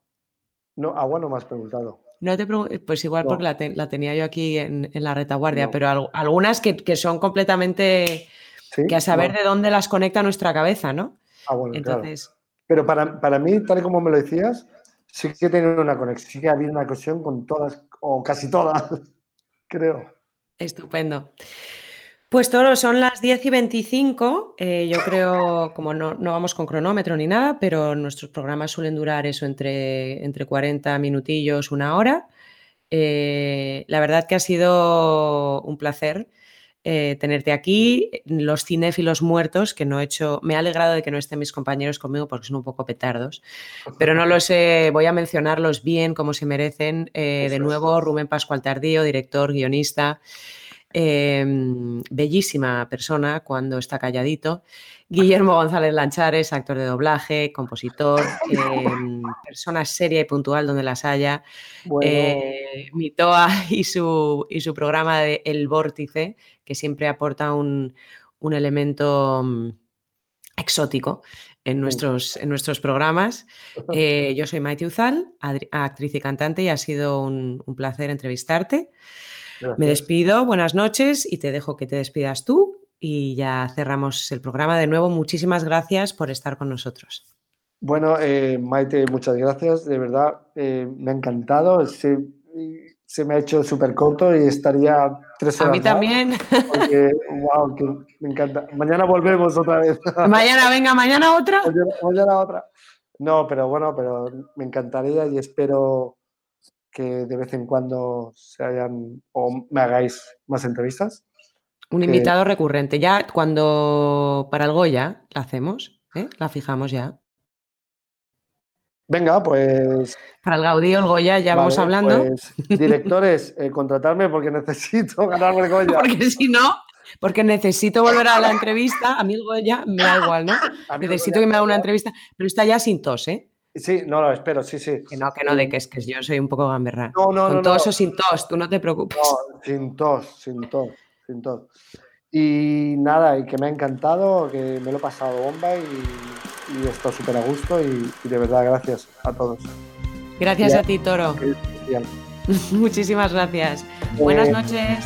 No, agua no me has preguntado. No te pues igual porque la, tenía yo aquí en, la retaguardia, pero algunas que, son completamente... que a saber de dónde las conecta nuestra cabeza, ¿no? Ah, bueno, Entonces... Pero para, para, mí, tal y como me lo decías, sí que tiene una conexión, sí que había una conexión con todas, o casi todas, creo. Estupendo. Pues Toro, son las 10 y 25. Eh, yo creo, como no, vamos con cronómetro ni nada, pero nuestros programas suelen durar eso entre, entre 40 minutillos, una hora. Eh, la verdad que ha sido un placer eh, tenerte aquí. Los cinéfilos muertos, que no he hecho, me ha alegrado de que no estén mis compañeros conmigo porque son un poco petardos, pero no lo sé, voy a mencionarlos bien como se merecen. de nuevo, Rubén Pascual Tardío, director, guionista. Em, bellísima persona cuando está calladito. Guillermo González Lanchares, actor de doblaje, compositor, em, persona seria y puntual donde las haya. Eh, Mitoa y su, y su programa de El Vórtice, que siempre aporta un, elemento mm, exótico en nuestros, en nuestros programas. Eh, yo soy Maite Uzal, actriz y cantante, y ha sido un placer entrevistarte. Me despido, buenas noches y te dejo que te despidas tú y ya cerramos el programa. De nuevo, muchísimas gracias por estar con nosotros. Bueno, eh, Maite, muchas gracias. De verdad, eh, me ha encantado. Se, me ha hecho súper corto y estaría tres horas. A mí también. porque, wow, que me encanta. Mañana volvemos otra vez. Mañana, venga, mañana otra. mañana otra. No, pero bueno, pero me encantaría y espero que de vez en cuando se hayan o me hagáis más entrevistas. Un invitado recurrente. Ya cuando para el Goya la hacemos, ¿eh? la fijamos ya. Venga, pues. Para el Gaudí o el Goya ya vamos hablando. Pues, directores, eh, contratarme porque necesito ganarme el Goya. porque si no, porque necesito volver a la entrevista. A mí el Goya me da igual, ¿no? Necesito que me haga una entrevista, pero está ya sin tos, ¿eh? Sí, no, lo espero, sí, sí. Que no, que no, de que es que yo soy un poco gamberra. No, no, Con no. tos o sin tos, tú no te preocupes. No, sin tos, sin tos, sin tos. Y nada, y que me ha encantado, que me lo he pasado bomba y, y estado súper a gusto y, de verdad gracias a todos. Gracias a ti, Toro. Muchísimas gracias. Buenas noches.